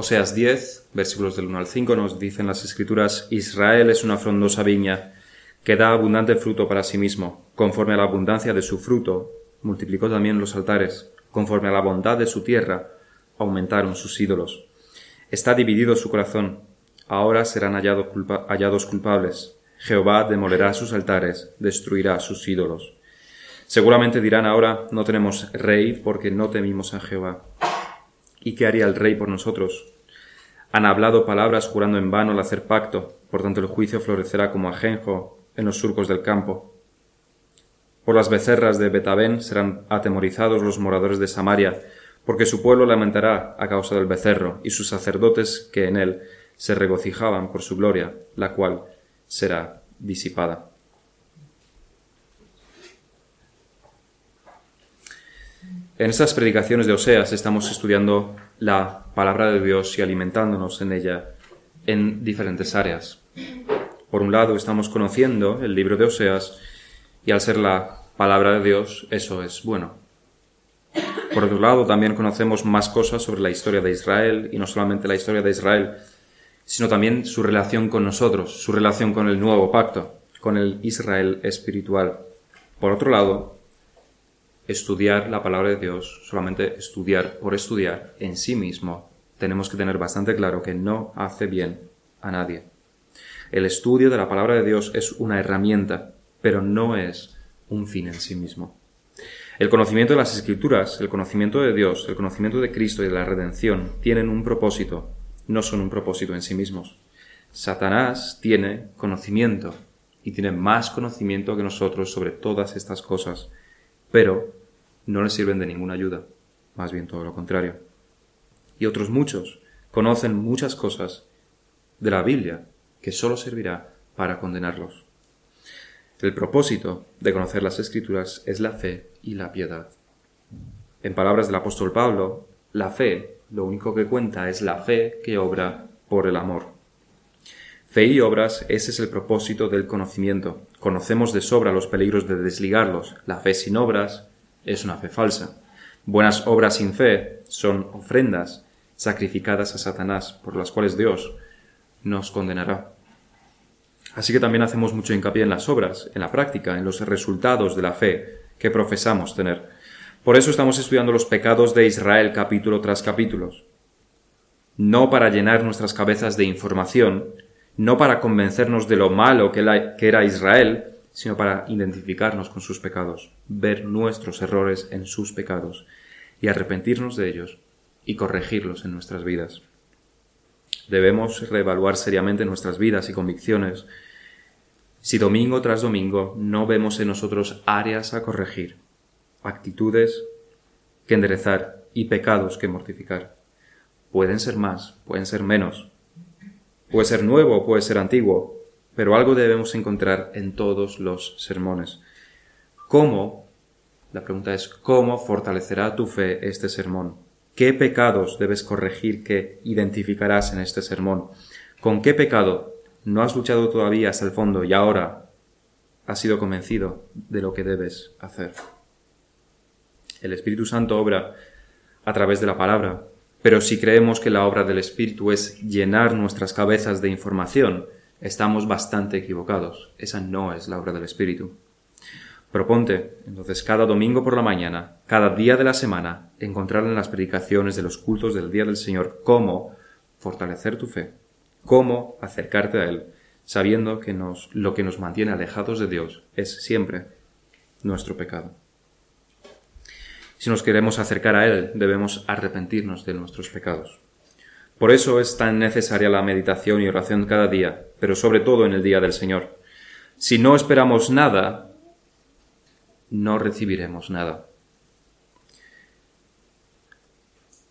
Oseas 10, versículos del 1 al 5, nos dicen las escrituras, Israel es una frondosa viña que da abundante fruto para sí mismo. Conforme a la abundancia de su fruto, multiplicó también los altares. Conforme a la bondad de su tierra, aumentaron sus ídolos. Está dividido su corazón. Ahora serán hallados culpables. Jehová demolerá sus altares, destruirá sus ídolos. Seguramente dirán ahora, no tenemos rey porque no temimos a Jehová. ¿Y qué haría el rey por nosotros? Han hablado palabras jurando en vano al hacer pacto, por tanto el juicio florecerá como ajenjo en los surcos del campo. Por las becerras de Betabén serán atemorizados los moradores de Samaria, porque su pueblo lamentará a causa del becerro, y sus sacerdotes que en él se regocijaban por su gloria, la cual será disipada. En estas predicaciones de Oseas estamos estudiando la palabra de Dios y alimentándonos en ella en diferentes áreas. Por un lado, estamos conociendo el libro de Oseas y al ser la palabra de Dios, eso es bueno. Por otro lado, también conocemos más cosas sobre la historia de Israel y no solamente la historia de Israel, sino también su relación con nosotros, su relación con el nuevo pacto, con el Israel espiritual. Por otro lado, estudiar la palabra de Dios, solamente estudiar por estudiar en sí mismo, tenemos que tener bastante claro que no hace bien a nadie. El estudio de la palabra de Dios es una herramienta, pero no es un fin en sí mismo. El conocimiento de las escrituras, el conocimiento de Dios, el conocimiento de Cristo y de la redención tienen un propósito, no son un propósito en sí mismos. Satanás tiene conocimiento y tiene más conocimiento que nosotros sobre todas estas cosas, pero no le sirven de ninguna ayuda, más bien todo lo contrario. Y otros muchos conocen muchas cosas de la Biblia que sólo servirá para condenarlos. El propósito de conocer las Escrituras es la fe y la piedad. En palabras del apóstol Pablo, la fe lo único que cuenta es la fe que obra por el amor. Fe y obras, ese es el propósito del conocimiento. Conocemos de sobra los peligros de desligarlos. La fe sin obras es una fe falsa. Buenas obras sin fe son ofrendas sacrificadas a Satanás, por las cuales Dios nos condenará. Así que también hacemos mucho hincapié en las obras, en la práctica, en los resultados de la fe que profesamos tener. Por eso estamos estudiando los pecados de Israel capítulo tras capítulo. No para llenar nuestras cabezas de información, no para convencernos de lo malo que, era Israel, sino para identificarnos con sus pecados, ver nuestros errores en sus pecados y arrepentirnos de ellos y corregirlos en nuestras vidas. Debemos reevaluar seriamente nuestras vidas y convicciones si domingo tras domingo no vemos en nosotros áreas a corregir, actitudes que enderezar y pecados que mortificar. Pueden ser más, pueden ser menos. Puede ser nuevo, puede ser antiguo, pero algo debemos encontrar en todos los sermones. ¿Cómo? La pregunta es ¿cómo fortalecerá tu fe este sermón? ¿Qué pecados debes corregir que identificarás en este sermón? ¿Con qué pecado no has luchado todavía hasta el fondo y ahora has sido convencido de lo que debes hacer? El Espíritu Santo obra a través de la palabra, pero si creemos que la obra del Espíritu es llenar nuestras cabezas de información, estamos bastante equivocados. Esa no es la obra del Espíritu. Proponte, entonces, cada domingo por la mañana, cada día de la semana, encontrar en las predicaciones de los cultos del Día del Señor cómo fortalecer tu fe, cómo acercarte a Él, sabiendo que lo que nos mantiene alejados de Dios es siempre nuestro pecado. Si nos queremos acercar a Él, debemos arrepentirnos de nuestros pecados. Por eso es tan necesaria la meditación y oración cada día, pero sobre todo en el día del Señor. Si no esperamos nada, no recibiremos nada.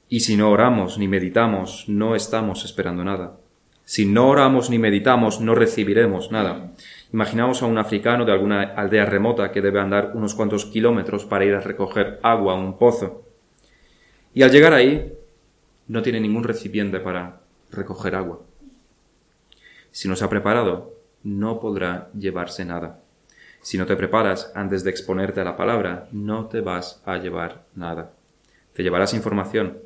Y si no oramos ni meditamos, no estamos esperando nada. Si no oramos ni meditamos, no recibiremos nada. Imaginamos a un africano de alguna aldea remota que debe andar unos cuantos kilómetros para ir a recoger agua a un pozo. Y al llegar ahí, no tiene ningún recipiente para recoger agua. Si no se ha preparado, no podrá llevarse nada. Si no te preparas antes de exponerte a la palabra, no te vas a llevar nada. Te llevarás información,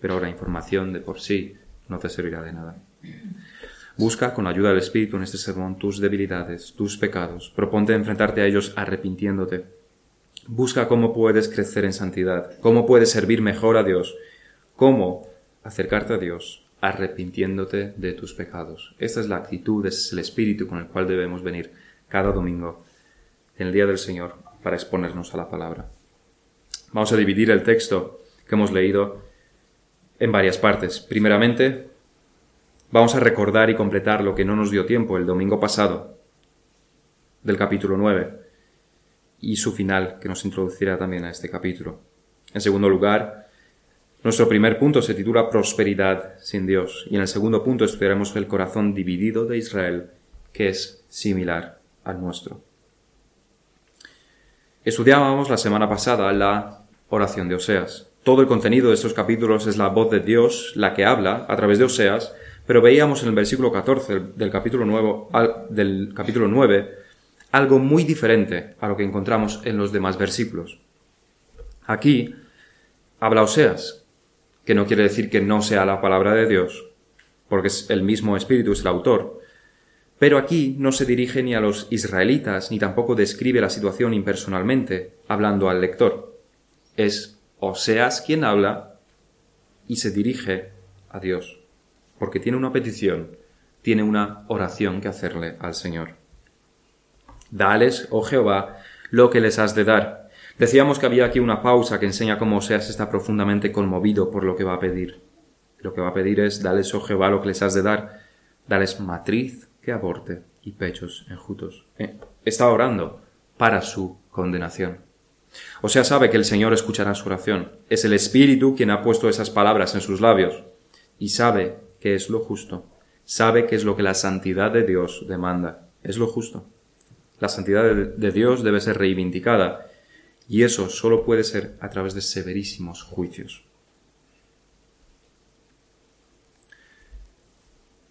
pero la información de por sí no te servirá de nada. Busca con ayuda del Espíritu en este sermón tus debilidades, tus pecados. Proponte enfrentarte a ellos arrepintiéndote. Busca cómo puedes crecer en santidad, cómo puedes servir mejor a Dios, cómo acercarte a Dios arrepintiéndote de tus pecados. Esta es la actitud, ese es el espíritu con el cual debemos venir cada domingo en el día del Señor para exponernos a la palabra. Vamos a dividir el texto que hemos leído en varias partes. Primeramente, vamos a recordar y completar lo que no nos dio tiempo el domingo pasado del capítulo 9 y su final que nos introducirá también a este capítulo. En segundo lugar, nuestro primer punto se titula Prosperidad sin Dios y en el segundo punto estudiaremos el corazón dividido de Israel que es similar al nuestro. Estudiábamos la semana pasada la oración de Oseas. Todo el contenido de estos capítulos es la voz de Dios la que habla a través de Oseas, pero veíamos en el versículo 14 del capítulo, nuevo, del capítulo 9 algo muy diferente a lo que encontramos en los demás versículos. Aquí habla Oseas, que no quiere decir que no sea la palabra de Dios, porque es el mismo Espíritu es el autor, pero aquí no se dirige ni a los israelitas, ni tampoco describe la situación impersonalmente, hablando al lector. Es Oseas quien habla y se dirige a Dios, porque tiene una petición, tiene una oración que hacerle al Señor. Dales, oh Jehová, lo que les has de dar. Decíamos que había aquí una pausa que enseña cómo Oseas está profundamente conmovido por lo que va a pedir. Lo que va a pedir es, dales, oh Jehová, lo que les has de dar. Dales matriz que aborte y pechos enjutos. Eh, está orando para su condenación. O sea, sabe que el Señor escuchará su oración. Es el Espíritu quien ha puesto esas palabras en sus labios y sabe que es lo justo. Sabe que es lo que la santidad de Dios demanda. Es lo justo. La santidad de Dios debe ser reivindicada y eso solo puede ser a través de severísimos juicios.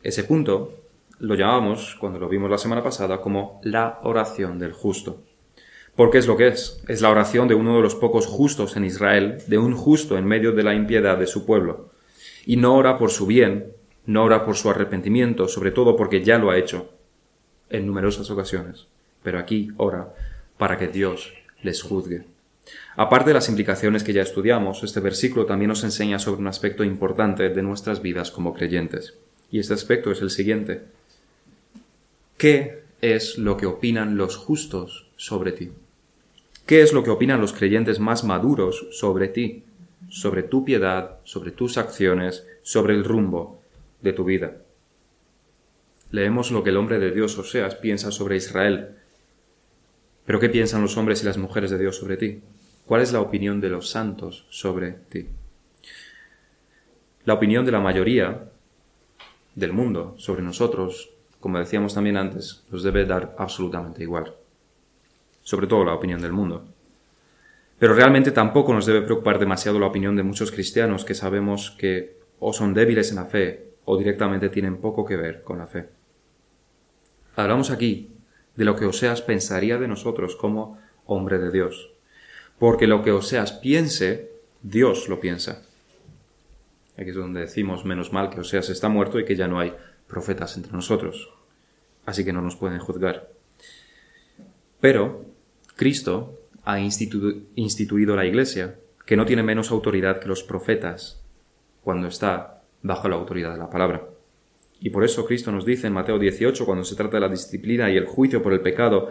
Ese punto lo llamamos, cuando lo vimos la semana pasada, como la oración del justo. Porque es lo que es. Es la oración de uno de los pocos justos en Israel, de un justo en medio de la impiedad de su pueblo. Y no ora por su bien, no ora por su arrepentimiento, sobre todo porque ya lo ha hecho en numerosas ocasiones. Pero aquí ora para que Dios les juzgue. Aparte de las implicaciones que ya estudiamos, este versículo también nos enseña sobre un aspecto importante de nuestras vidas como creyentes. Y este aspecto es el siguiente. ¿Qué es lo que opinan los justos sobre ti? ¿Qué es lo que opinan los creyentes más maduros sobre ti, sobre tu piedad, sobre tus acciones, sobre el rumbo de tu vida? Leemos lo que el hombre de Dios, Oseas, piensa sobre Israel. Pero ¿qué piensan los hombres y las mujeres de Dios sobre ti? ¿Cuál es la opinión de los santos sobre ti? La opinión de la mayoría del mundo sobre nosotros como decíamos también antes, nos debe dar absolutamente igual. Sobre todo la opinión del mundo. Pero realmente tampoco nos debe preocupar demasiado la opinión de muchos cristianos que sabemos que o son débiles en la fe o directamente tienen poco que ver con la fe. Hablamos aquí de lo que Oseas pensaría de nosotros como hombre de Dios. Porque lo que Oseas piense, Dios lo piensa. Aquí es donde decimos menos mal que Oseas está muerto y que ya no hay profetas entre nosotros, así que no nos pueden juzgar. Pero Cristo ha instituido la Iglesia, que no tiene menos autoridad que los profetas cuando está bajo la autoridad de la palabra. Y por eso Cristo nos dice en Mateo 18, cuando se trata de la disciplina y el juicio por el pecado,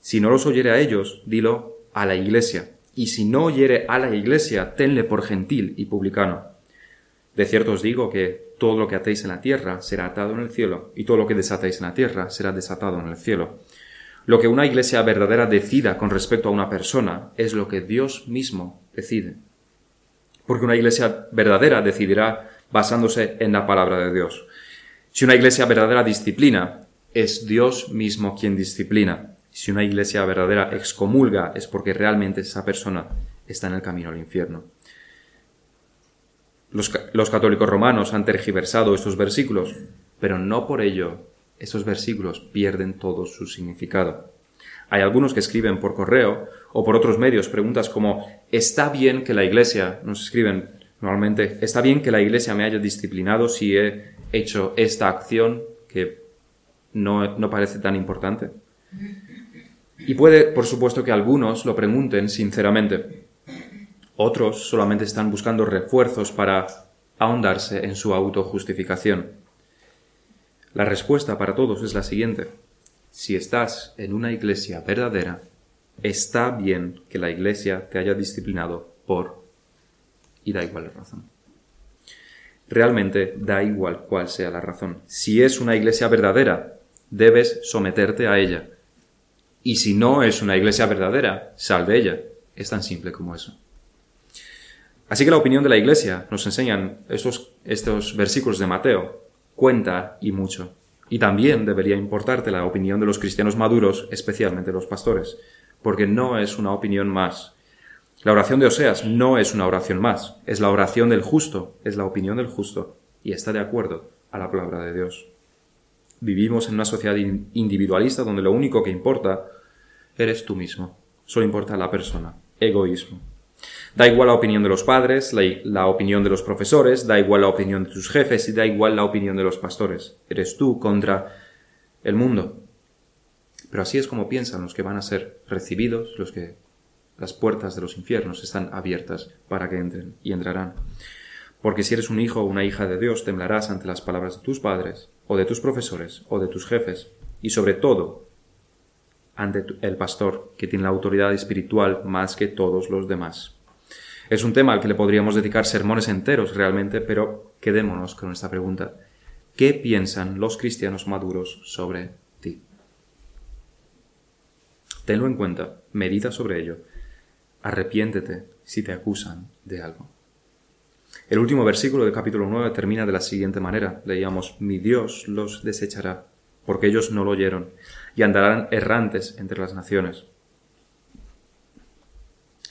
si no los oyere a ellos, dilo a la Iglesia. Y si no oyere a la Iglesia, tenle por gentil y publicano. De cierto os digo que todo lo que atéis en la tierra será atado en el cielo, y todo lo que desatéis en la tierra será desatado en el cielo. Lo que una iglesia verdadera decida con respecto a una persona es lo que Dios mismo decide. Porque una iglesia verdadera decidirá basándose en la palabra de Dios. Si una iglesia verdadera disciplina, es Dios mismo quien disciplina. Si una iglesia verdadera excomulga, es porque realmente esa persona está en el camino al infierno. Los, católicos romanos han tergiversado estos versículos, pero no por ello estos versículos pierden todo su significado. Hay algunos que escriben por correo o por otros medios preguntas como ¿está bien que la Iglesia, nos escriben, Normalmente está bien que la Iglesia me haya disciplinado si he hecho esta acción que no, no parece tan importante. Y puede, por supuesto, que algunos lo pregunten sinceramente. Otros solamente están buscando refuerzos para ahondarse en su autojustificación. La respuesta para todos es la siguiente. Si estás en una iglesia verdadera, está bien que la iglesia te haya disciplinado por y da igual la razón. Realmente da igual cuál sea la razón. Si es una iglesia verdadera, debes someterte a ella. Y si no es una iglesia verdadera, sal de ella. Es tan simple como eso. Así que la opinión de la iglesia, nos enseñan estos, estos versículos de Mateo, cuenta y mucho. Y también debería importarte la opinión de los cristianos maduros, especialmente los pastores, porque no es una opinión más. La oración de Oseas no es una oración más, es la oración del justo, es la opinión del justo, y está de acuerdo a la palabra de Dios. Vivimos en una sociedad individualista donde lo único que importa eres tú mismo, solo importa la persona, egoísmo. Da igual la opinión de los padres, la, opinión de los profesores, da igual la opinión de tus jefes y da igual la opinión de los pastores. Eres tú contra el mundo. Pero así es como piensan los que van a ser recibidos, los que las puertas de los infiernos están abiertas para que entren y entrarán. Porque si eres un hijo o una hija de Dios, temblarás ante las palabras de tus padres, o de tus profesores, o de tus jefes, y sobre todo ante el pastor, que tiene la autoridad espiritual más que todos los demás. Es un tema al que le podríamos dedicar sermones enteros realmente, pero quedémonos con esta pregunta. ¿Qué piensan los cristianos maduros sobre ti? Tenlo en cuenta, medita sobre ello, arrepiéntete si te acusan de algo. El último versículo del capítulo 9 termina de la siguiente manera. Leíamos, mi Dios los desechará, porque ellos no lo oyeron, y andarán errantes entre las naciones.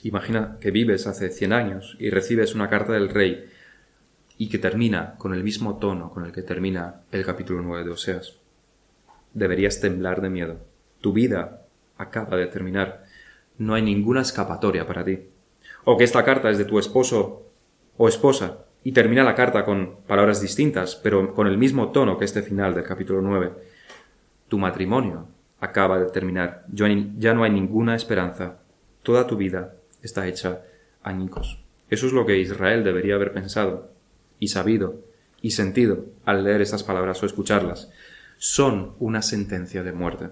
Imagina que vives hace cien años y recibes una carta del rey y que termina con el mismo tono con el que termina el capítulo 9 de Oseas. Deberías temblar de miedo. Tu vida acaba de terminar. No hay ninguna escapatoria para ti. O que esta carta es de tu esposo o esposa y termina la carta con palabras distintas, pero con el mismo tono que este final del capítulo 9. Tu matrimonio acaba de terminar. Ya no hay ninguna esperanza. Toda tu vida está hecha añicos. Eso es lo que Israel debería haber pensado y sabido y sentido al leer estas palabras o escucharlas. Son una sentencia de muerte.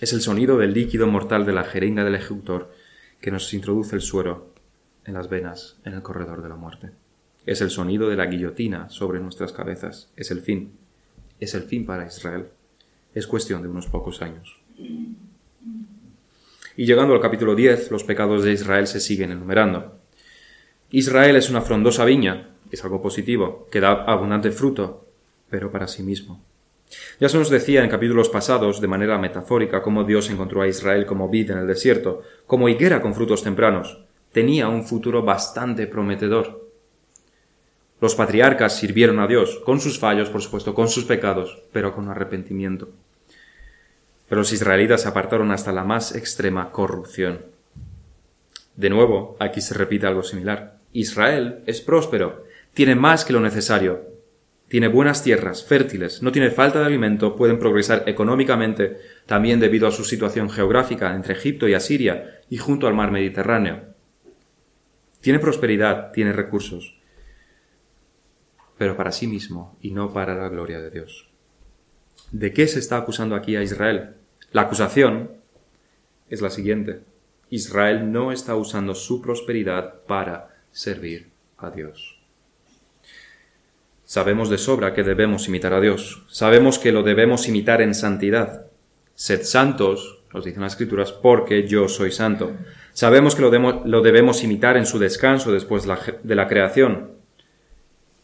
Es el sonido del líquido mortal de la jeringa del ejecutor que nos introduce el suero en las venas en el corredor de la muerte. Es el sonido de la guillotina sobre nuestras cabezas. Es el fin. Es el fin para Israel. Es cuestión de unos pocos años. Y llegando al capítulo 10, los pecados de Israel se siguen enumerando. Israel es una frondosa viña, es algo positivo, que da abundante fruto, pero para sí mismo. Ya se nos decía en capítulos pasados, de manera metafórica, cómo Dios encontró a Israel como vid en el desierto, como higuera con frutos tempranos. Tenía un futuro bastante prometedor. Los patriarcas sirvieron a Dios, con sus fallos, por supuesto, con sus pecados, pero con arrepentimiento. Pero los israelitas se apartaron hasta la más extrema corrupción. De nuevo, aquí se repite algo similar. Israel es próspero, tiene más que lo necesario, tiene buenas tierras, fértiles, no tiene falta de alimento, pueden progresar económicamente, también debido a su situación geográfica entre Egipto y Asiria y junto al mar Mediterráneo. Tiene prosperidad, tiene recursos, pero para sí mismo y no para la gloria de Dios. ¿De qué se está acusando aquí a Israel? La acusación es la siguiente. Israel no está usando su prosperidad para servir a Dios. Sabemos de sobra que debemos imitar a Dios. Sabemos que lo debemos imitar en santidad. Sed santos, nos dicen las Escrituras, porque yo soy santo. Sabemos que lo, debemos imitar en su descanso después de la creación.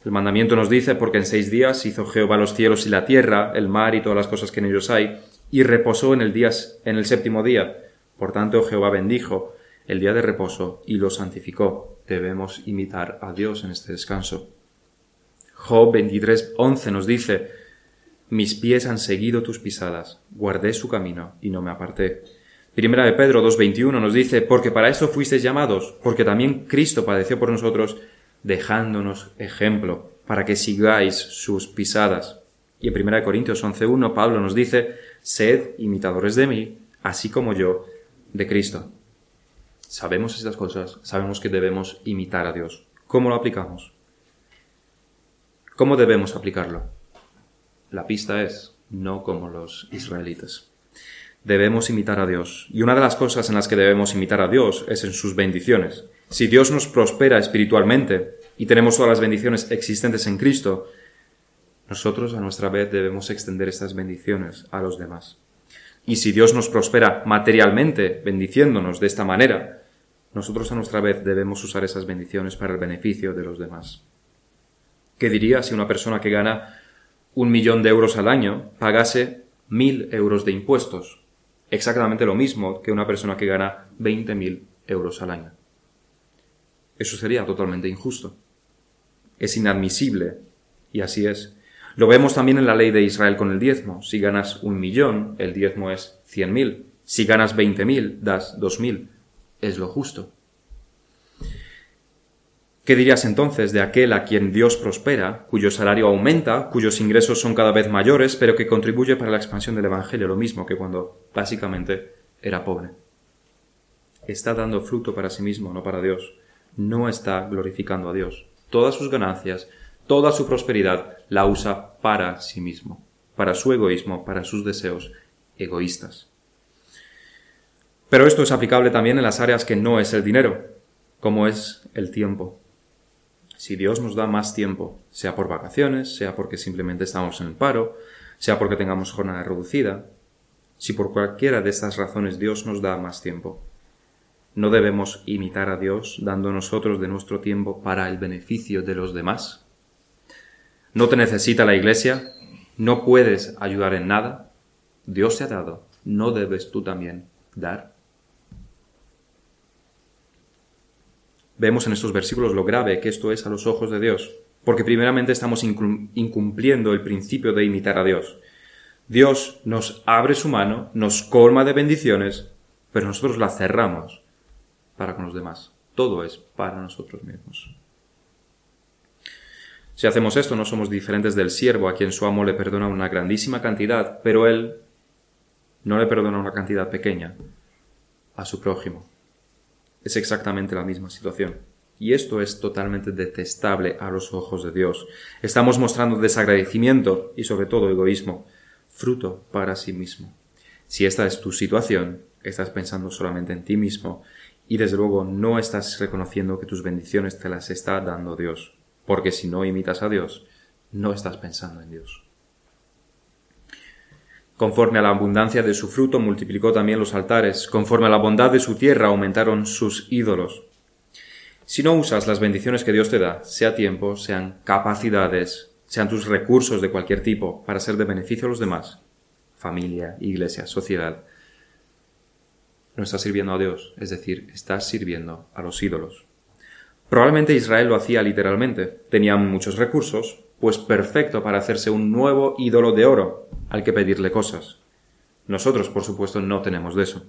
El mandamiento nos dice, porque en seis días hizo Jehová los cielos y la tierra, el mar y todas las cosas que en ellos hay, y reposó en el, día, en el séptimo día. Por tanto, Jehová bendijo el día de reposo y lo santificó. Debemos imitar a Dios en este descanso. Job 23, 11 nos dice, Mis pies han seguido tus pisadas, guardé su camino y no me aparté. Primera de Pedro 2.21 nos dice, Porque para esto fuisteis llamados, porque también Cristo padeció por nosotros, dejándonos ejemplo para que sigáis sus pisadas. Y en 1 Corintios 11.1 Pablo nos dice, sed imitadores de mí, así como yo de Cristo. Sabemos estas cosas, sabemos que debemos imitar a Dios. ¿Cómo lo aplicamos? ¿Cómo debemos aplicarlo? La pista es no como los israelitas. Debemos imitar a Dios. Y una de las cosas en las que debemos imitar a Dios es en sus bendiciones. Si Dios nos prospera espiritualmente y tenemos todas las bendiciones existentes en Cristo, nosotros a nuestra vez debemos extender estas bendiciones a los demás. Y si Dios nos prospera materialmente, bendiciéndonos de esta manera, nosotros a nuestra vez debemos usar esas bendiciones para el beneficio de los demás. ¿Qué diría si una persona que gana un millón de euros al año pagase mil euros de impuestos? Exactamente lo mismo que una persona que gana veinte mil euros al año. Eso sería totalmente injusto. Es inadmisible, y así es. Lo vemos también en la ley de Israel con el diezmo. Si ganas un millón, el diezmo es cien mil. Si ganas veinte mil, das dos mil. Es lo justo. ¿Qué dirías entonces de aquel a quien Dios prospera, cuyo salario aumenta, cuyos ingresos son cada vez mayores, pero que contribuye para la expansión del Evangelio, lo mismo que cuando básicamente era pobre? Está dando fruto para sí mismo, no para Dios. No está glorificando a Dios. Todas sus ganancias, toda su prosperidad la usa para sí mismo, para su egoísmo, para sus deseos egoístas. Pero esto es aplicable también en las áreas que no es el dinero, como es el tiempo. Si Dios nos da más tiempo, sea por vacaciones, sea porque simplemente estamos en el paro, sea porque tengamos jornada reducida, si por cualquiera de estas razones Dios nos da más tiempo, no debemos imitar a Dios dando nosotros de nuestro tiempo para el beneficio de los demás. No te necesita la iglesia, no puedes ayudar en nada, Dios te ha dado, no debes tú también dar. Vemos en estos versículos lo grave que esto es a los ojos de Dios, porque primeramente estamos incumpliendo el principio de imitar a Dios. Dios nos abre su mano, nos colma de bendiciones, pero nosotros la cerramos para con los demás. Todo es para nosotros mismos. Si hacemos esto, no somos diferentes del siervo a quien su amo le perdona una grandísima cantidad, pero él no le perdona una cantidad pequeña a su prójimo es exactamente la misma situación. Y esto es totalmente detestable a los ojos de Dios. Estamos mostrando desagradecimiento y sobre todo egoísmo, fruto para sí mismo. Si esta es tu situación, estás pensando solamente en ti mismo y desde luego no estás reconociendo que tus bendiciones te las está dando Dios, porque si no imitas a Dios, no estás pensando en Dios. Conforme a la abundancia de su fruto multiplicó también los altares, conforme a la bondad de su tierra aumentaron sus ídolos. Si no usas las bendiciones que Dios te da, sea tiempo, sean capacidades, sean tus recursos de cualquier tipo, para ser de beneficio a los demás, familia, iglesia, sociedad, no estás sirviendo a Dios, es decir, estás sirviendo a los ídolos. Probablemente Israel lo hacía literalmente. Tenían muchos recursos, pues perfecto para hacerse un nuevo ídolo de oro al que pedirle cosas. Nosotros, por supuesto, no tenemos de eso.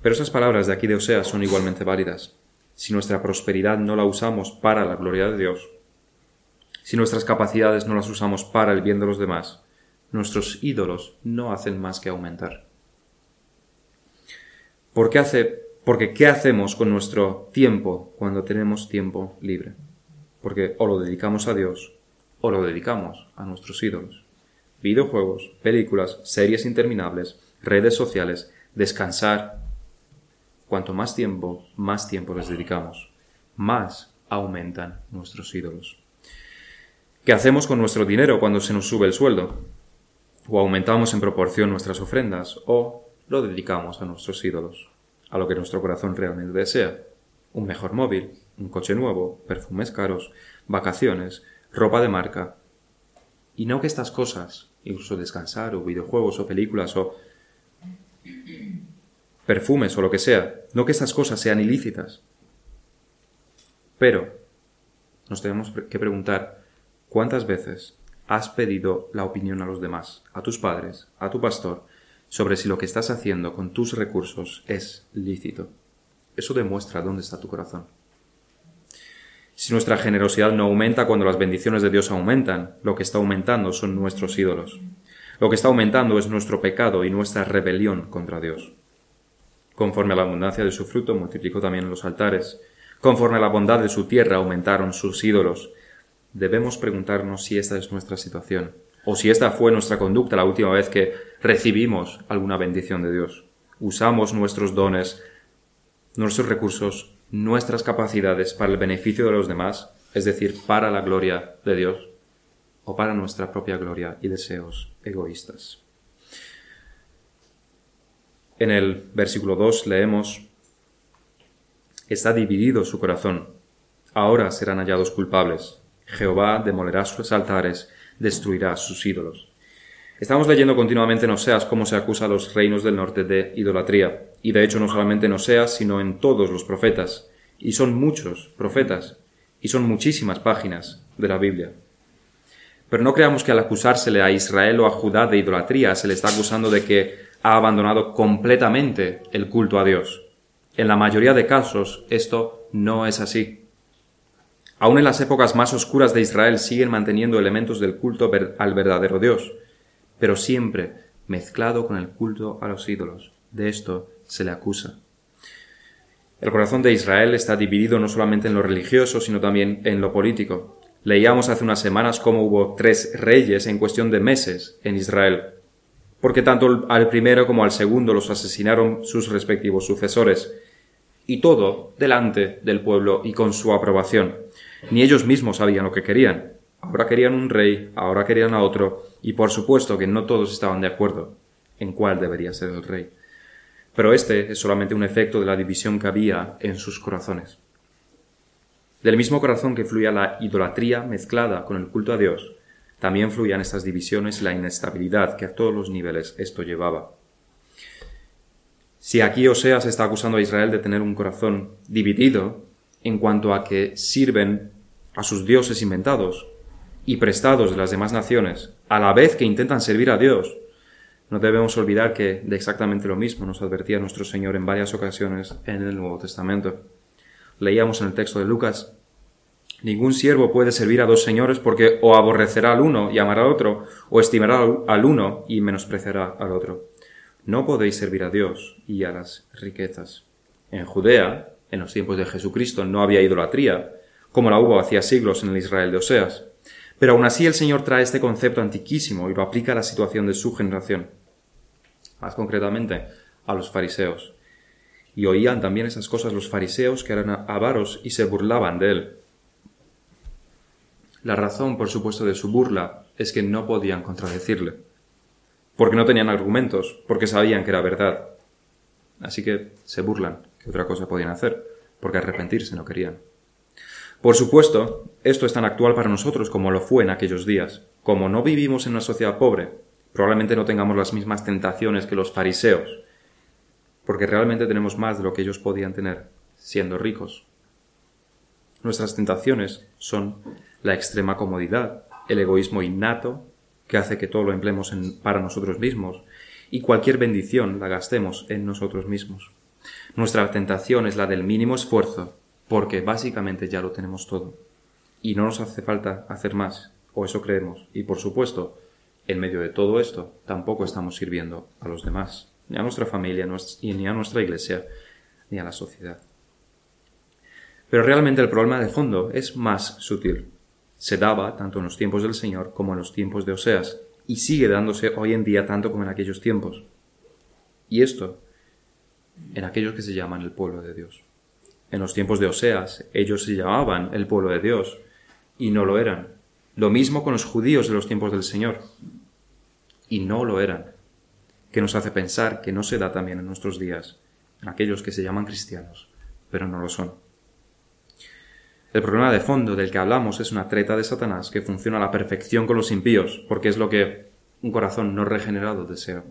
Pero esas palabras de aquí de Oseas son igualmente válidas. Si nuestra prosperidad no la usamos para la gloria de Dios, si nuestras capacidades no las usamos para el bien de los demás, nuestros ídolos no hacen más que aumentar. ¿Por qué hace, porque ¿qué hacemos con nuestro tiempo cuando tenemos tiempo libre? Porque o lo dedicamos a Dios o lo dedicamos a nuestros ídolos. Videojuegos, películas, series interminables, redes sociales, descansar. Cuanto más tiempo, más tiempo les dedicamos, más aumentan nuestros ídolos. ¿Qué hacemos con nuestro dinero cuando se nos sube el sueldo? O aumentamos en proporción nuestras ofrendas, o lo dedicamos a nuestros ídolos, a lo que nuestro corazón realmente desea. Un mejor móvil, un coche nuevo, perfumes caros, vacaciones, ropa de marca. Y no que estas cosas, incluso descansar o videojuegos o películas o perfumes o lo que sea, no que estas cosas sean ilícitas. Pero nos tenemos que preguntar cuántas veces has pedido la opinión a los demás, a tus padres, a tu pastor, sobre si lo que estás haciendo con tus recursos es lícito. Eso demuestra dónde está tu corazón. Si nuestra generosidad no aumenta cuando las bendiciones de Dios aumentan, lo que está aumentando son nuestros ídolos. Lo que está aumentando es nuestro pecado y nuestra rebelión contra Dios. Conforme a la abundancia de su fruto, multiplicó también los altares. Conforme a la bondad de su tierra, aumentaron sus ídolos. Debemos preguntarnos si esta es nuestra situación, o si esta fue nuestra conducta la última vez que recibimos alguna bendición de Dios. Usamos nuestros dones, nuestros recursos, nuestras capacidades para el beneficio de los demás, es decir, para la gloria de Dios, o para nuestra propia gloria y deseos egoístas. En el versículo 2 leemos, Está dividido su corazón, ahora serán hallados culpables, Jehová demolerá sus altares, destruirá sus ídolos. Estamos leyendo continuamente en Oseas cómo se acusa a los reinos del norte de idolatría, y de hecho no solamente en Oseas, sino en todos los profetas, y son muchos profetas, y son muchísimas páginas de la Biblia. Pero no creamos que al acusársele a Israel o a Judá de idolatría se le está acusando de que ha abandonado completamente el culto a Dios. En la mayoría de casos esto no es así. Aún en las épocas más oscuras de Israel siguen manteniendo elementos del culto al verdadero Dios, pero siempre mezclado con el culto a los ídolos. De esto se le acusa. El corazón de Israel está dividido no solamente en lo religioso, sino también en lo político. Leíamos hace unas semanas cómo hubo tres reyes en cuestión de meses en Israel, porque tanto al primero como al segundo los asesinaron sus respectivos sucesores, y todo delante del pueblo y con su aprobación. Ni ellos mismos sabían lo que querían. Ahora querían un rey, ahora querían a otro, y por supuesto que no todos estaban de acuerdo en cuál debería ser el rey. Pero este es solamente un efecto de la división que había en sus corazones. Del mismo corazón que fluía la idolatría mezclada con el culto a Dios, también fluían estas divisiones y la inestabilidad que a todos los niveles esto llevaba. Si aquí Oseas está acusando a Israel de tener un corazón dividido en cuanto a que sirven a sus dioses inventados y prestados de las demás naciones, a la vez que intentan servir a Dios, no debemos olvidar que de exactamente lo mismo nos advertía nuestro Señor en varias ocasiones en el Nuevo Testamento. Leíamos en el texto de Lucas, Ningún siervo puede servir a dos señores porque o aborrecerá al uno y amará al otro, o estimará al uno y menospreciará al otro. No podéis servir a Dios y a las riquezas. En Judea, en los tiempos de Jesucristo, no había idolatría, como la hubo hacía siglos en el Israel de Oseas. Pero aún así el Señor trae este concepto antiquísimo y lo aplica a la situación de su generación. Más concretamente, a los fariseos. Y oían también esas cosas los fariseos que eran avaros y se burlaban de él. La razón, por supuesto, de su burla es que no podían contradecirle, porque no tenían argumentos, porque sabían que era verdad. Así que se burlan, que otra cosa podían hacer, porque arrepentirse no querían. Por supuesto, esto es tan actual para nosotros como lo fue en aquellos días. Como no vivimos en una sociedad pobre, probablemente no tengamos las mismas tentaciones que los fariseos, porque realmente tenemos más de lo que ellos podían tener siendo ricos. Nuestras tentaciones son la extrema comodidad, el egoísmo innato, que hace que todo lo empleemos para nosotros mismos, y cualquier bendición la gastemos en nosotros mismos. Nuestra tentación es la del mínimo esfuerzo, porque básicamente ya lo tenemos todo. Y no nos hace falta hacer más, o eso creemos. Y por supuesto, en medio de todo esto, tampoco estamos sirviendo a los demás, ni a nuestra familia, ni a nuestra iglesia, ni a la sociedad. Pero realmente el problema de fondo es más sutil se daba tanto en los tiempos del Señor como en los tiempos de Oseas, y sigue dándose hoy en día tanto como en aquellos tiempos. Y esto en aquellos que se llaman el pueblo de Dios. En los tiempos de Oseas, ellos se llamaban el pueblo de Dios, y no lo eran. Lo mismo con los judíos de los tiempos del Señor, y no lo eran. Que nos hace pensar que no se da también en nuestros días, en aquellos que se llaman cristianos, pero no lo son. El problema de fondo del que hablamos es una treta de Satanás que funciona a la perfección con los impíos, porque es lo que un corazón no regenerado desea.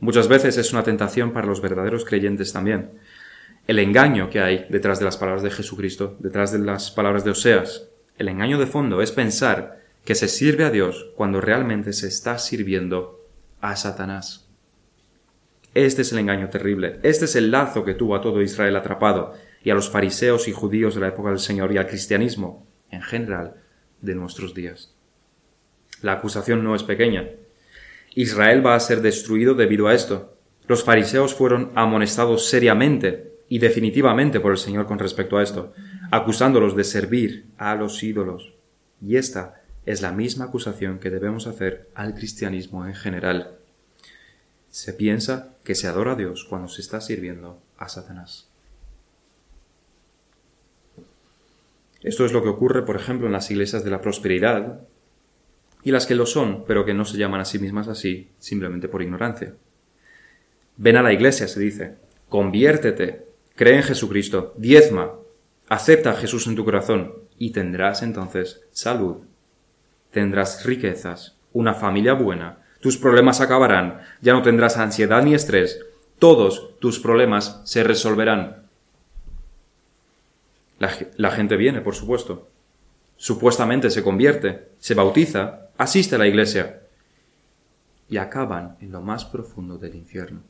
Muchas veces es una tentación para los verdaderos creyentes también. El engaño que hay detrás de las palabras de Jesucristo, detrás de las palabras de Oseas, el engaño de fondo es pensar que se sirve a Dios cuando realmente se está sirviendo a Satanás. Este es el engaño terrible, este es el lazo que tuvo a todo Israel atrapado, y a los fariseos y judíos de la época del Señor y al cristianismo en general de nuestros días. La acusación no es pequeña. Israel va a ser destruido debido a esto. Los fariseos fueron amonestados seriamente y definitivamente por el Señor con respecto a esto, acusándolos de servir a los ídolos. Y esta es la misma acusación que debemos hacer al cristianismo en general. Se piensa que se adora a Dios cuando se está sirviendo a Satanás. Esto es lo que ocurre, por ejemplo, en las iglesias de la prosperidad y las que lo son, pero que no se llaman a sí mismas así simplemente por ignorancia. Ven a la iglesia, se dice, conviértete, cree en Jesucristo, diezma, acepta a Jesús en tu corazón y tendrás entonces salud, tendrás riquezas, una familia buena, tus problemas acabarán, ya no tendrás ansiedad ni estrés, todos tus problemas se resolverán. La, gente viene, por supuesto. Supuestamente se convierte, se bautiza, asiste a la iglesia y acaban en lo más profundo del infierno.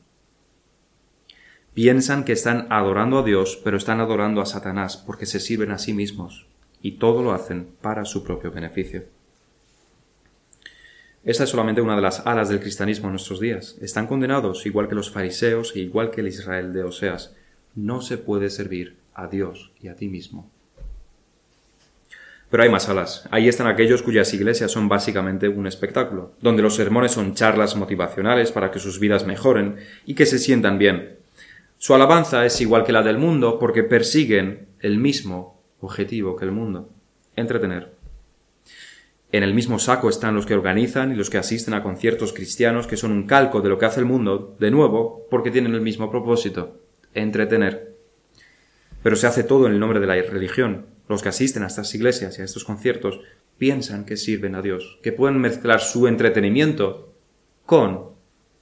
Piensan que están adorando a Dios, pero están adorando a Satanás porque se sirven a sí mismos y todo lo hacen para su propio beneficio. Esta es solamente una de las alas del cristianismo en nuestros días. Están condenados, igual que los fariseos e igual que el Israel de Oseas. No se puede servir a Dios y a ti mismo. Pero hay más alas. Ahí están aquellos cuyas iglesias son básicamente un espectáculo, donde los sermones son charlas motivacionales para que sus vidas mejoren y que se sientan bien. Su alabanza es igual que la del mundo porque persiguen el mismo objetivo que el mundo, entretener. En el mismo saco están los que organizan y los que asisten a conciertos cristianos que son un calco de lo que hace el mundo, de nuevo, porque tienen el mismo propósito, entretener pero se hace todo en el nombre de la religión. Los que asisten a estas iglesias y a estos conciertos piensan que sirven a Dios, que pueden mezclar su entretenimiento con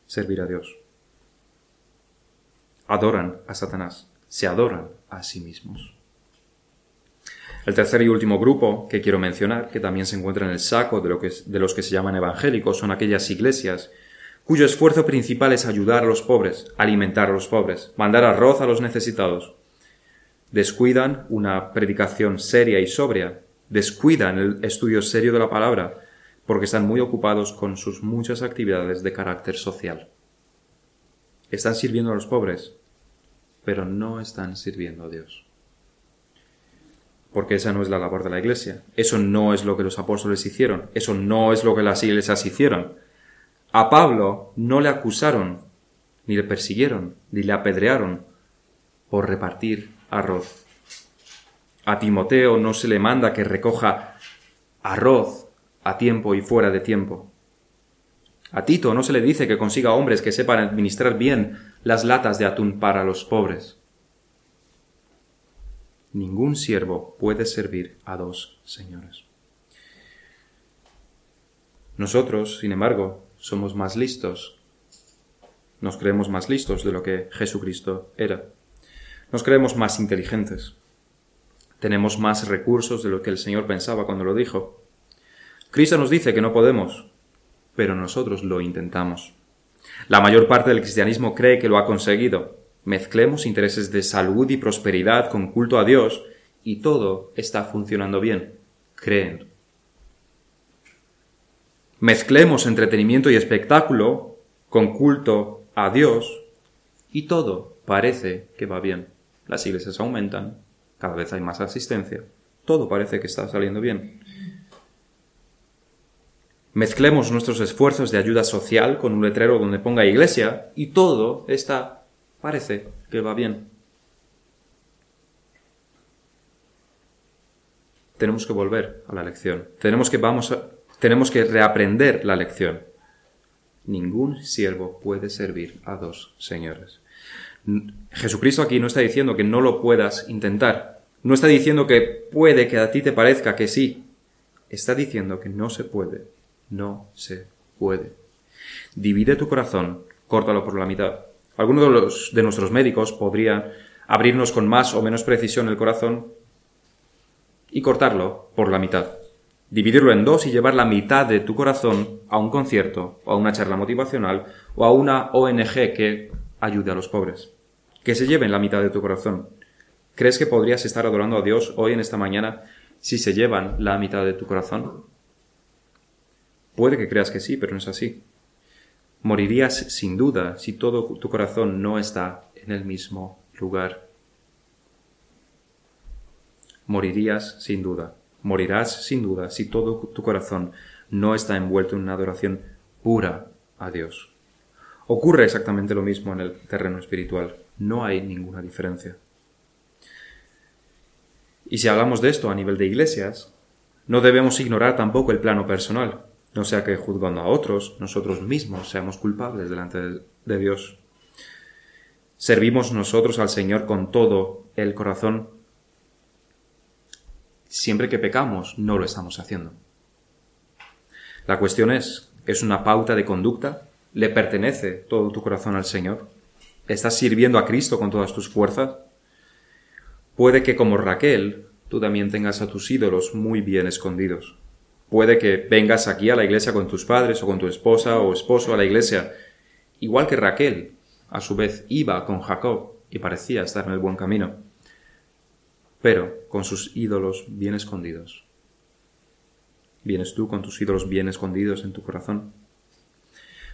servir a Dios. Adoran a Satanás, se adoran a sí mismos. El tercer y último grupo que quiero mencionar, que también se encuentra en el saco de, los que se llaman evangélicos, son aquellas iglesias cuyo esfuerzo principal es ayudar a los pobres, alimentar a los pobres, mandar arroz a los necesitados, descuidan una predicación seria y sobria, descuidan el estudio serio de la palabra, porque están muy ocupados con sus muchas actividades de carácter social. Están sirviendo a los pobres, pero no están sirviendo a Dios. Porque esa no es la labor de la Iglesia. Eso no es lo que los apóstoles hicieron. Eso no es lo que las iglesias hicieron. A Pablo no le acusaron, ni le persiguieron, ni le apedrearon por repartir arroz. A Timoteo no se le manda que recoja arroz a tiempo y fuera de tiempo. A Tito no se le dice que consiga hombres que sepan administrar bien las latas de atún para los pobres. Ningún siervo puede servir a dos señores. Nosotros, sin embargo, somos más listos. Nos creemos más listos de lo que Jesucristo era. Nos creemos más inteligentes. Tenemos más recursos de lo que el Señor pensaba cuando lo dijo. Cristo nos dice que no podemos, pero nosotros lo intentamos. La mayor parte del cristianismo cree que lo ha conseguido. Mezclemos intereses de salud y prosperidad con culto a Dios y todo está funcionando bien. Creen. Mezclemos entretenimiento y espectáculo con culto a Dios y todo parece que va bien las iglesias aumentan, cada vez hay más asistencia, todo parece que está saliendo bien. Mezclemos nuestros esfuerzos de ayuda social con un letrero donde ponga iglesia y todo está, parece que va bien. Tenemos que volver a la lección. Tenemos que, vamos tenemos que reaprender la lección. Ningún siervo puede servir a dos señores. Jesucristo aquí no está diciendo que no lo puedas intentar. No está diciendo que puede que a ti te parezca que sí. Está diciendo que no se puede. No se puede. Divide tu corazón, córtalo por la mitad. Alguno de, los, de nuestros médicos podría abrirnos con más o menos precisión el corazón y cortarlo por la mitad. Dividirlo en dos y llevar la mitad de tu corazón a un concierto, o a una charla motivacional, o a una ONG que ayude a los pobres. Que se lleven la mitad de tu corazón. ¿Crees que podrías estar adorando a Dios hoy en esta mañana si se llevan la mitad de tu corazón? Puede que creas que sí, pero no es así. Morirías sin duda si todo tu corazón no está en el mismo lugar. Morirías sin duda. Morirás sin duda si todo tu corazón no está envuelto en una adoración pura a Dios. Ocurre exactamente lo mismo en el terreno espiritual. No hay ninguna diferencia. Y si hablamos de esto a nivel de iglesias, no debemos ignorar tampoco el plano personal, no sea que juzgando a otros, nosotros mismos seamos culpables delante de Dios. Servimos nosotros al Señor con todo el corazón. Siempre que pecamos, no lo estamos haciendo. La cuestión es, ¿es una pauta de conducta? ¿Le pertenece todo tu corazón al Señor? ¿Estás sirviendo a Cristo con todas tus fuerzas? Puede que como Raquel, tú también tengas a tus ídolos muy bien escondidos. Puede que vengas aquí a la iglesia con tus padres o con tu esposa o esposo a la iglesia, igual que Raquel, a su vez iba con Jacob y parecía estar en el buen camino, pero con sus ídolos bien escondidos. ¿Vienes tú con tus ídolos bien escondidos en tu corazón?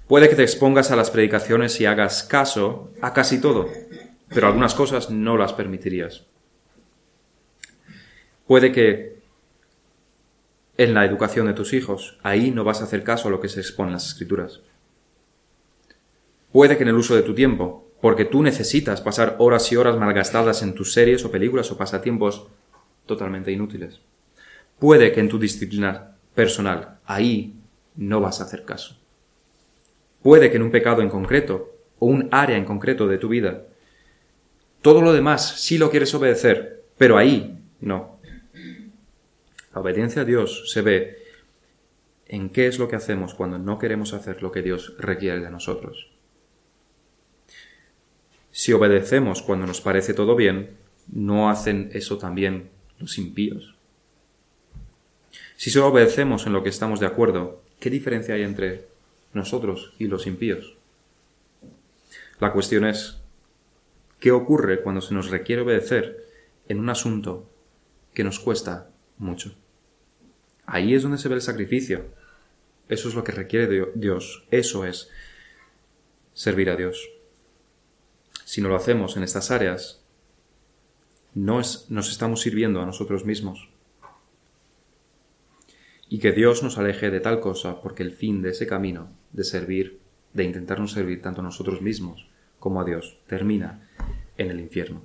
Puede que te expongas a las predicaciones y hagas caso a casi todo, pero algunas cosas no las permitirías. Puede que en la educación de tus hijos, ahí no vas a hacer caso a lo que se expone en las escrituras. Puede que en el uso de tu tiempo, porque tú necesitas pasar horas y horas malgastadas en tus series o películas o pasatiempos totalmente inútiles. Puede que en tu disciplina personal. Ahí no vas a hacer caso. Puede que en un pecado en concreto o un área en concreto de tu vida, todo lo demás sí lo quieres obedecer, pero ahí no. La obediencia a Dios se ve en qué es lo que hacemos cuando no queremos hacer lo que Dios requiere de nosotros. Si obedecemos cuando nos parece todo bien, ¿no hacen eso también los impíos? Si solo obedecemos en lo que estamos de acuerdo, ¿qué diferencia hay entre nosotros y los impíos? La cuestión es, ¿qué ocurre cuando se nos requiere obedecer en un asunto que nos cuesta mucho? Ahí es donde se ve el sacrificio. Eso es lo que requiere Dios. Eso es servir a Dios. Si no lo hacemos en estas áreas, no nos estamos sirviendo a nosotros mismos y que Dios nos aleje de tal cosa, porque el fin de ese camino de servir, de intentarnos servir tanto a nosotros mismos como a Dios, termina en el infierno.